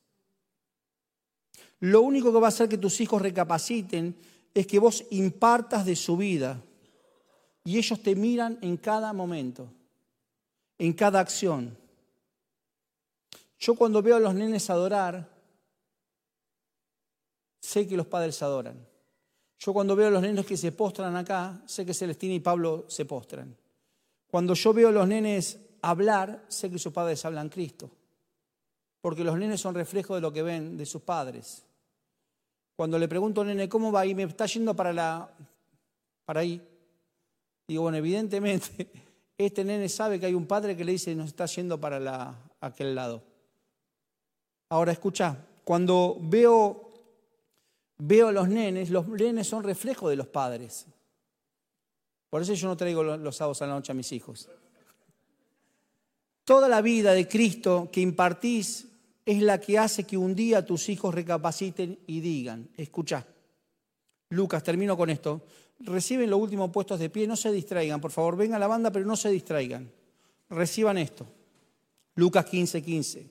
Lo único que va a hacer que tus hijos recapaciten es que vos impartas de su vida y ellos te miran en cada momento, en cada acción. Yo cuando veo a los nenes adorar, sé que los padres adoran. Yo cuando veo a los nenes que se postran acá, sé que Celestina y Pablo se postran. Cuando yo veo a los nenes hablar, sé que sus padres hablan Cristo. Porque los nenes son reflejo de lo que ven de sus padres. Cuando le pregunto al nene cómo va y me está yendo para, la, para ahí, digo, bueno, evidentemente (laughs) este nene sabe que hay un padre que le dice nos está yendo para la, aquel lado. Ahora escucha, cuando veo, veo a los nenes, los nenes son reflejo de los padres. Por eso yo no traigo los sábados a la noche a mis hijos. Toda la vida de Cristo que impartís es la que hace que un día tus hijos recapaciten y digan, escucha, Lucas, termino con esto, reciben los últimos puestos de pie, no se distraigan, por favor, venga a la banda, pero no se distraigan, reciban esto. Lucas 15, 15.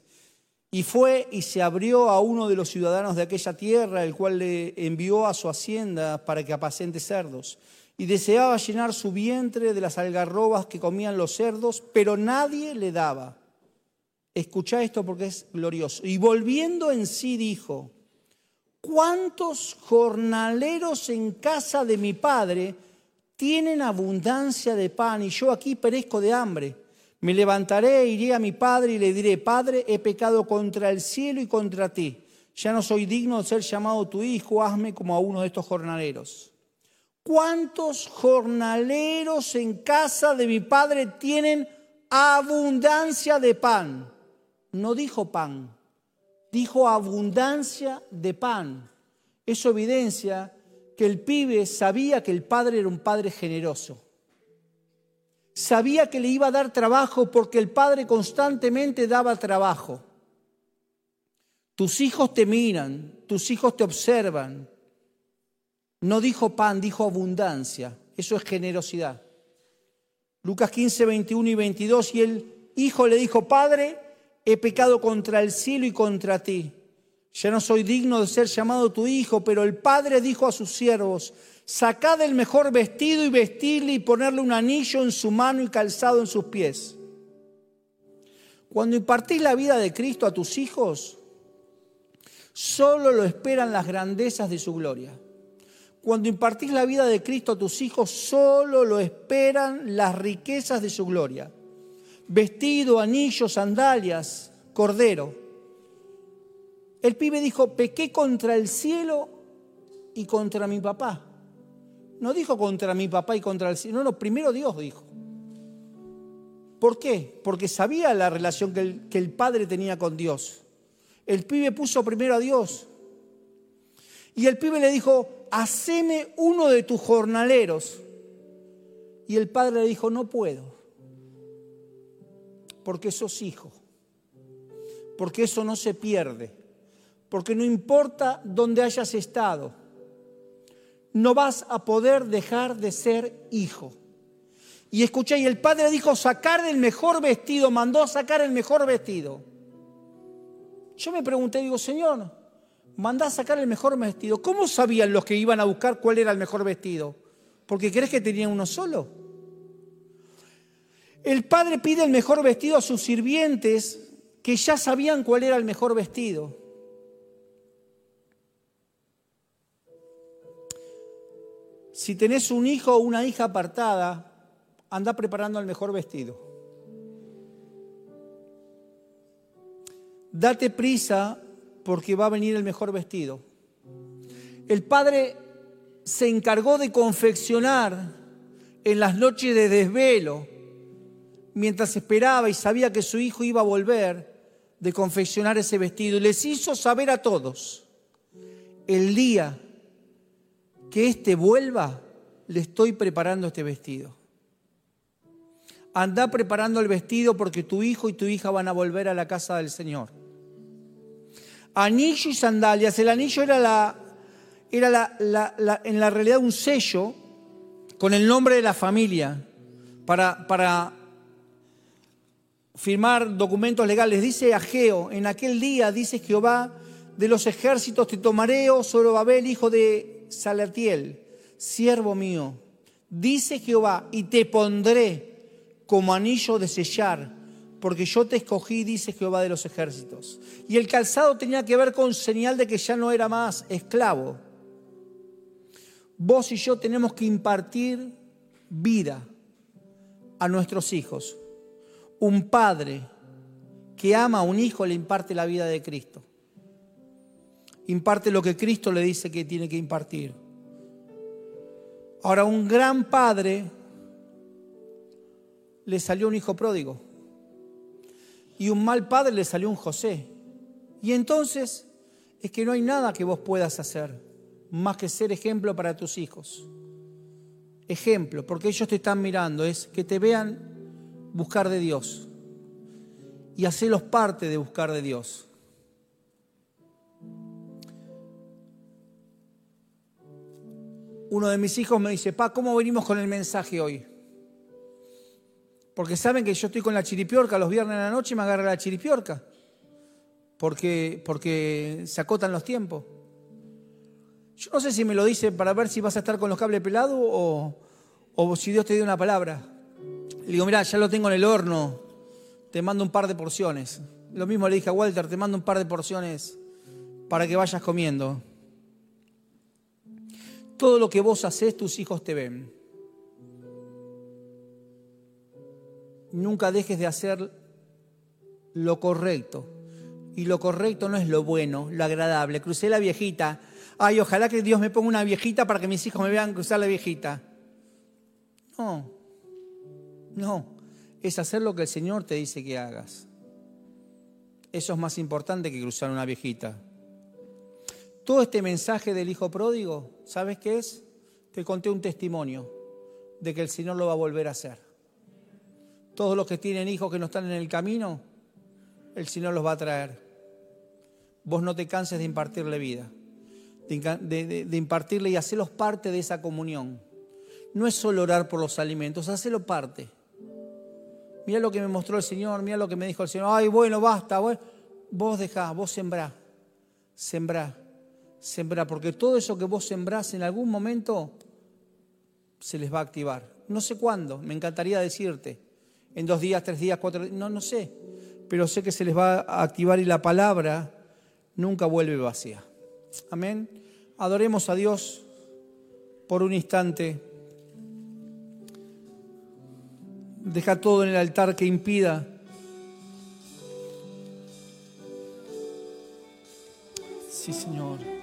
Y fue y se abrió a uno de los ciudadanos de aquella tierra, el cual le envió a su hacienda para que apacente cerdos. Y deseaba llenar su vientre de las algarrobas que comían los cerdos, pero nadie le daba. Escucha esto porque es glorioso. Y volviendo en sí dijo, ¿cuántos jornaleros en casa de mi padre tienen abundancia de pan y yo aquí perezco de hambre? Me levantaré, iré a mi padre y le diré, Padre, he pecado contra el cielo y contra ti. Ya no soy digno de ser llamado tu hijo, hazme como a uno de estos jornaleros. ¿Cuántos jornaleros en casa de mi padre tienen abundancia de pan? No dijo pan, dijo abundancia de pan. Eso evidencia que el pibe sabía que el padre era un padre generoso. Sabía que le iba a dar trabajo porque el padre constantemente daba trabajo. Tus hijos te miran, tus hijos te observan. No dijo pan, dijo abundancia. Eso es generosidad. Lucas 15, 21 y 22. Y el hijo le dijo, Padre, he pecado contra el cielo y contra ti. Ya no soy digno de ser llamado tu hijo, pero el padre dijo a sus siervos, sacad el mejor vestido y vestirle y ponerle un anillo en su mano y calzado en sus pies. Cuando impartís la vida de Cristo a tus hijos, solo lo esperan las grandezas de su gloria. Cuando impartís la vida de Cristo a tus hijos, solo lo esperan las riquezas de su gloria vestido, anillos, sandalias, cordero. El pibe dijo, pequé contra el cielo y contra mi papá. No dijo contra mi papá y contra el cielo, no, no, primero Dios dijo. ¿Por qué? Porque sabía la relación que el, que el padre tenía con Dios. El pibe puso primero a Dios. Y el pibe le dijo, haceme uno de tus jornaleros. Y el padre le dijo, no puedo porque sos hijo, porque eso no se pierde, porque no importa dónde hayas estado, no vas a poder dejar de ser hijo. Y escuché, y el padre dijo, sacar el mejor vestido, mandó sacar el mejor vestido. Yo me pregunté, digo, Señor, mandá sacar el mejor vestido. ¿Cómo sabían los que iban a buscar cuál era el mejor vestido? ¿Porque crees que tenían uno solo? El padre pide el mejor vestido a sus sirvientes que ya sabían cuál era el mejor vestido. Si tenés un hijo o una hija apartada, anda preparando el mejor vestido. Date prisa porque va a venir el mejor vestido. El padre se encargó de confeccionar en las noches de desvelo, mientras esperaba y sabía que su hijo iba a volver, de confeccionar ese vestido. Y les hizo saber a todos, el día que éste vuelva, le estoy preparando este vestido. Anda preparando el vestido porque tu hijo y tu hija van a volver a la casa del Señor. Anillo y sandalias. El anillo era, la, era la, en la realidad un sello con el nombre de la familia para, para firmar documentos legales. Dice Ageo, en aquel día dice Jehová, de los ejércitos te tomaré, oh Zorobabel, hijo de Salatiel, siervo mío. Dice Jehová, y te pondré como anillo de sellar, porque yo te escogí, dice Jehová de los ejércitos. Y el calzado tenía que ver con señal de que ya no era más esclavo. Vos y yo tenemos que impartir vida a nuestros hijos. Un padre que ama a un hijo le imparte la vida de Cristo. Imparte lo que Cristo le dice que tiene que impartir. Ahora, un gran padre le salió un hijo pródigo. Y un mal padre le salió un José. Y entonces es que no hay nada que vos puedas hacer más que ser ejemplo para tus hijos. Ejemplo, porque ellos te están mirando, es que te vean buscar de Dios y hacerlos parte de buscar de Dios. Uno de mis hijos me dice, pa, ¿cómo venimos con el mensaje hoy? Porque saben que yo estoy con la chiripiorca los viernes en la noche y me agarra la chiripiorca. Porque, porque se acotan los tiempos. Yo no sé si me lo dice para ver si vas a estar con los cables pelados o, o si Dios te dio una palabra. Le digo, mira, ya lo tengo en el horno, te mando un par de porciones. Lo mismo le dije a Walter, te mando un par de porciones para que vayas comiendo. Todo lo que vos haces, tus hijos te ven. nunca dejes de hacer lo correcto. Y lo correcto no es lo bueno, lo agradable. Crucé la viejita. Ay, ojalá que Dios me ponga una viejita para que mis hijos me vean cruzar la viejita. No, no. Es hacer lo que el Señor te dice que hagas. Eso es más importante que cruzar una viejita. Todo este mensaje del hijo pródigo, ¿sabes qué es? Te conté un testimonio de que el Señor lo va a volver a hacer. Todos los que tienen hijos que no están en el camino, el Señor los va a traer. Vos no te canses de impartirle vida, de, impartirle y hacerlos parte de esa comunión. No es solo orar por los alimentos, hacelo parte. Mira lo que me mostró el Señor, mira lo que me dijo el Señor. Ay, bueno, basta. Vos dejá, vos sembrá, sembrá, sembrá, porque todo eso que vos sembrás en algún momento se les va a activar. No sé cuándo, me encantaría decirte en dos días, tres días, cuatro días, no, no sé, pero sé que se les va a activar y la palabra nunca vuelve vacía. Amén. Adoremos a Dios por un instante. Deja todo en el altar que impida. Sí, Señor.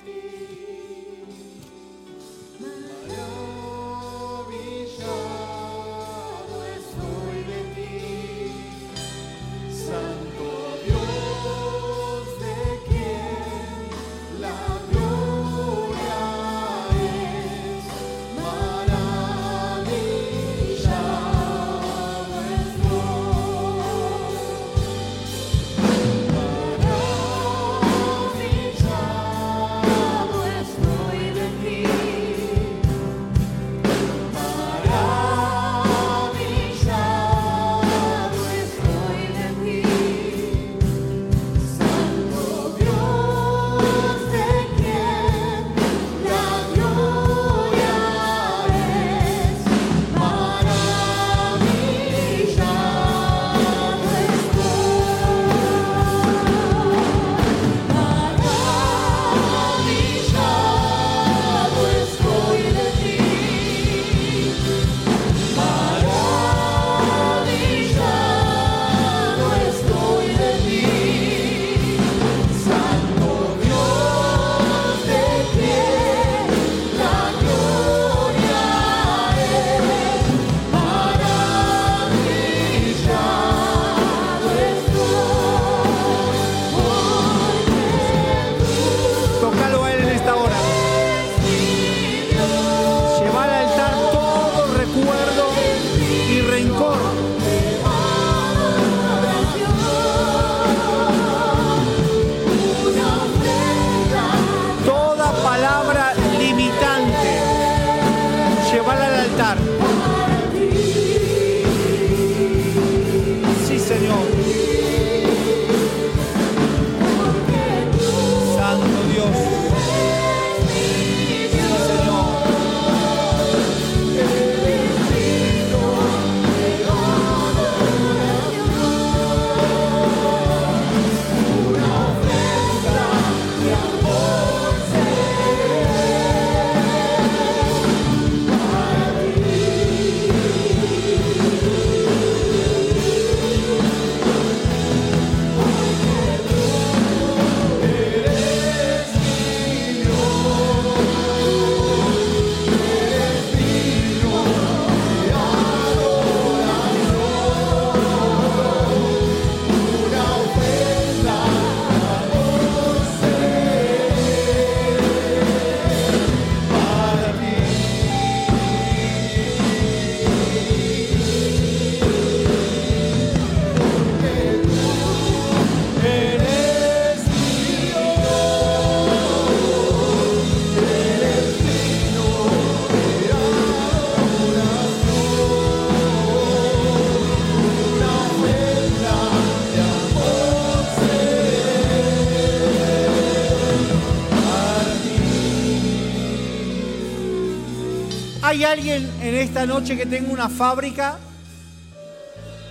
Esta noche que tenga una fábrica?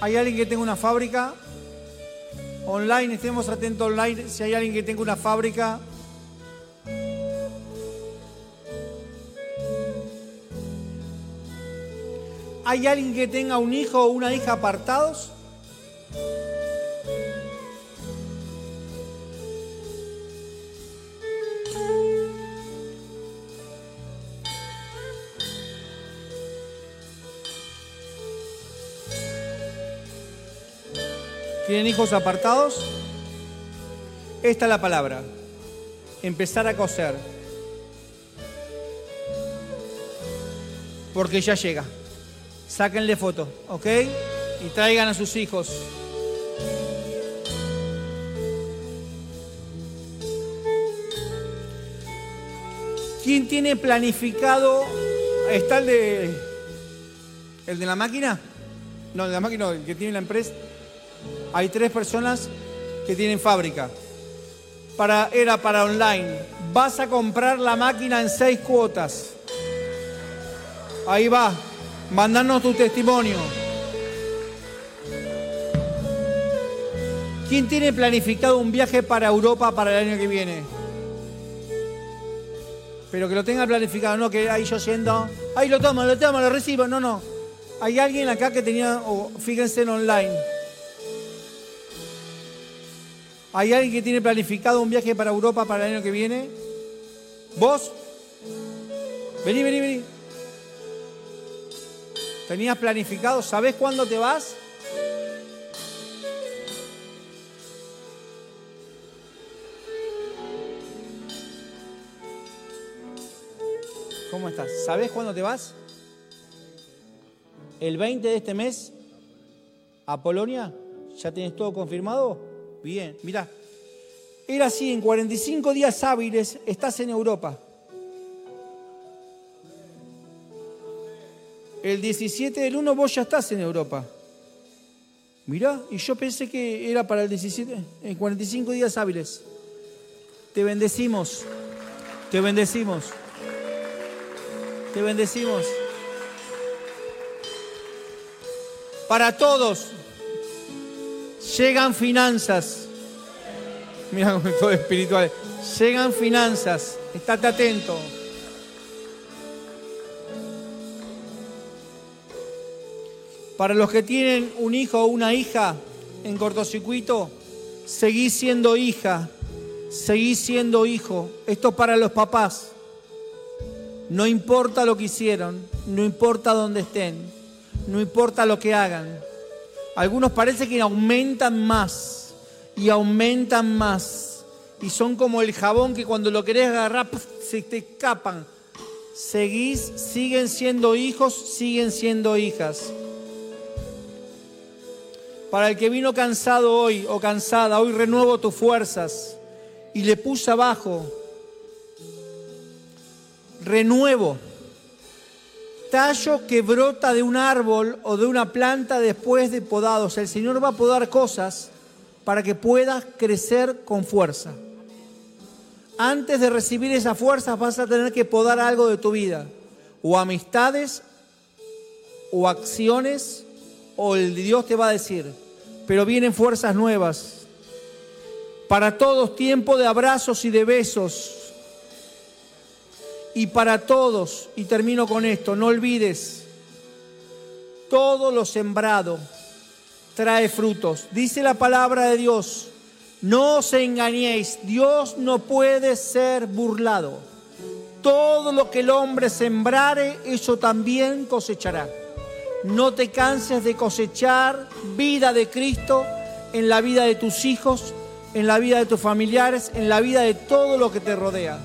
¿Hay alguien que tenga una fábrica? Online, estemos atentos online. Si hay alguien que tenga una fábrica. ¿Hay alguien que tenga un hijo o una hija apartados? ¿Tienen hijos apartados? Esta es la palabra. Empezar a coser. Porque ya llega. Sáquenle foto, ¿ok? Y traigan a sus hijos. ¿Quién tiene planificado? ¿Está el de. el de la máquina? No, el de la máquina, el que tiene la empresa. Hay tres personas que tienen fábrica. Para, era para online. Vas a comprar la máquina en seis cuotas. Ahí va. Mandanos tu testimonio. ¿Quién tiene planificado un viaje para Europa para el año que viene? Pero que lo tenga planificado, no que ahí yo siendo, ahí lo tomo, lo tomo, lo recibo. No, no. Hay alguien acá que tenía, fíjense en online. ¿Hay alguien que tiene planificado un viaje para Europa para el año que viene? ¿Vos? Vení, vení, vení. ¿Tenías planificado? ¿Sabés cuándo te vas? ¿Cómo estás? ¿Sabés cuándo te vas? ¿El 20 de este mes? ¿A Polonia? ¿Ya tienes todo confirmado? Bien, mira. Era así, en 45 días hábiles estás en Europa. El 17 del 1 vos ya estás en Europa. Mirá, y yo pensé que era para el 17, en 45 días hábiles. Te bendecimos, te bendecimos, te bendecimos. Para todos, Llegan finanzas. Mira todo espiritual. Llegan finanzas. Estate atento. Para los que tienen un hijo o una hija en cortocircuito, seguí siendo hija, seguí siendo hijo. Esto es para los papás. No importa lo que hicieron, no importa dónde estén, no importa lo que hagan. Algunos parece que aumentan más y aumentan más. Y son como el jabón que cuando lo querés agarrar se te escapan. Seguís, siguen siendo hijos, siguen siendo hijas. Para el que vino cansado hoy o cansada, hoy renuevo tus fuerzas y le puse abajo. Renuevo tallo que brota de un árbol o de una planta después de podados. El Señor va a podar cosas para que puedas crecer con fuerza. Antes de recibir esas fuerzas vas a tener que podar algo de tu vida, o amistades, o acciones, o el Dios te va a decir, pero vienen fuerzas nuevas. Para todos tiempo de abrazos y de besos, y para todos, y termino con esto, no olvides, todo lo sembrado trae frutos. Dice la palabra de Dios, no os engañéis, Dios no puede ser burlado. Todo lo que el hombre sembrare, eso también cosechará. No te canses de cosechar vida de Cristo en la vida de tus hijos, en la vida de tus familiares, en la vida de todo lo que te rodea.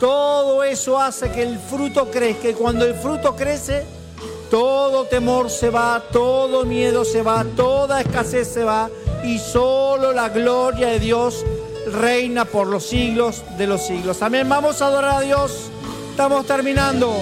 Todo eso hace que el fruto crezca y cuando el fruto crece, todo temor se va, todo miedo se va, toda escasez se va y solo la gloria de Dios reina por los siglos de los siglos. Amén, vamos a adorar a Dios. Estamos terminando.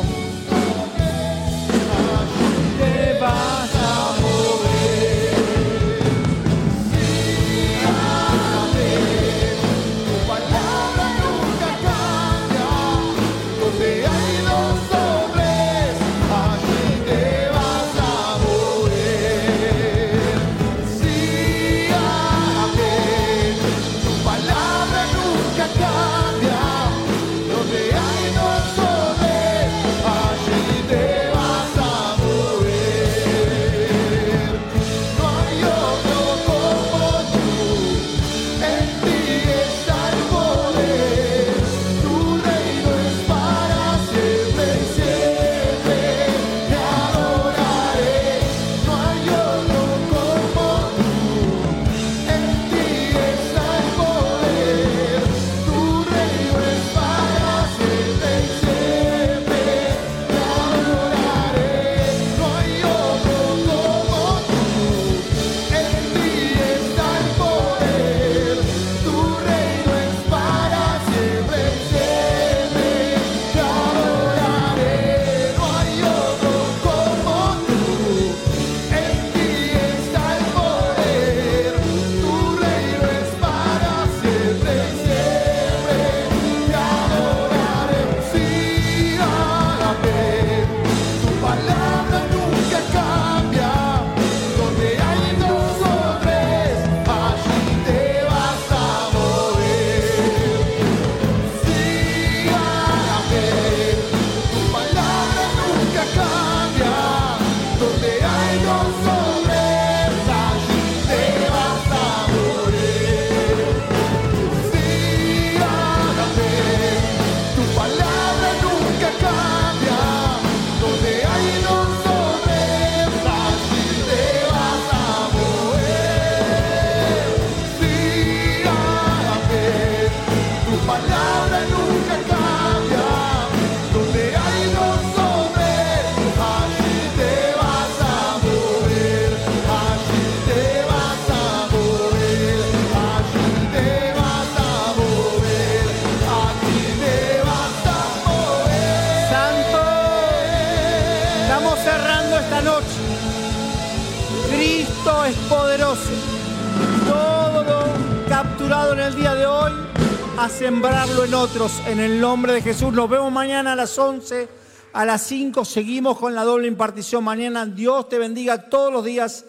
En el nombre de Jesús. Nos vemos mañana a las 11, a las 5. Seguimos con la doble impartición. Mañana Dios te bendiga todos los días.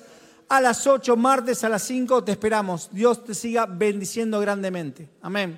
A las 8, martes a las 5 te esperamos. Dios te siga bendiciendo grandemente. Amén.